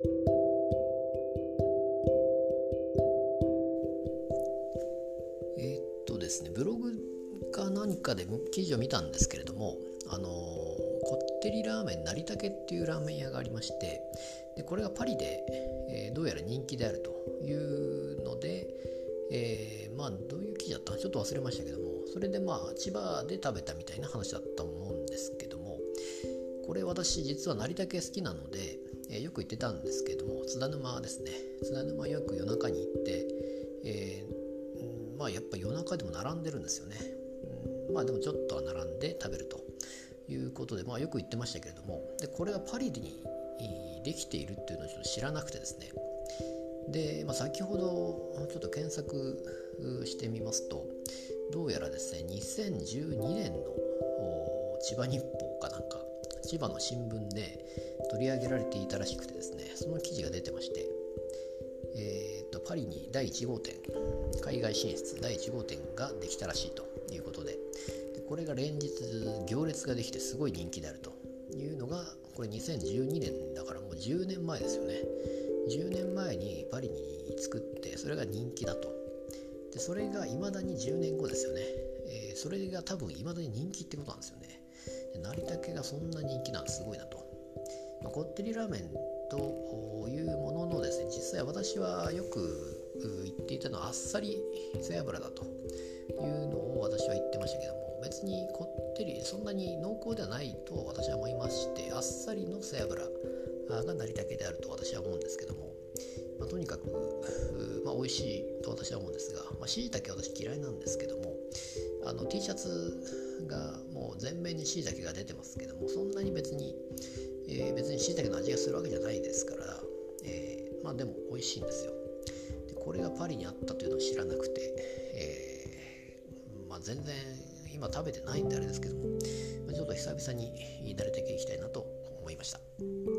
えー、っとですねブログか何かで記事を見たんですけれどもあのこってりラーメン成竹っていうラーメン屋がありましてでこれがパリで、えー、どうやら人気であるというので、え、まあどういう記事だったかちょっと忘れましたけどもそれでまあ千葉で食べたみたいな話だったと思うんですけどもこれ私実は成竹好きなので、え、よく行ってたんですけども津田沼ですね。津田沼よく夜中に行って、えー、まあやっぱ夜中でも並んでるんですよね、うん、まあでもちょっとは並んで食べるということで、まあ、よく言ってましたけれどもでこれがパリにできているっていうのをちょっと知らなくてですね。で、まあ、先ほどちょっと検索してみますとどうやらですね2012年の千葉日報かな。千葉の新聞で取り上げられていたらしくてですねその記事が出てましてえーと、パリに第1号店海外進出第1号店ができたらしいということでこれが連日行列ができてすごい人気であるというのがこれ2012年だからもう10年前ですよね。10年前にパリに作ってそれが人気だと。でそれが未だに10年後ですよね、えー、それが多分未だに人気ってことなんですよね。で成竹がそんな人気なんすごいなと、まあ、こってりラーメンというもののですね実際私はよく言っていたのはあっさり背脂だと。いうのを私は言ってましたけども別にこってりそんなに濃厚ではないと私は思いましてあっさりの背脂がなりたけであると私は思うんですけども、まあ、とにかく、まあ、美味しいと私は思うんですがしいたけ私嫌いなんですけどもあの T シャツがもう全面にしいたけが出てますけどもそんなに別に、えー、別にしいたけの味がするわけじゃないですから、えー、まあでも美味しいんですよ。でこれがパリにあったというのを知らなくて、えー、まあ、全然今食べてないんであれですけども、ちょっと久々に慣れていきたいなと思いました。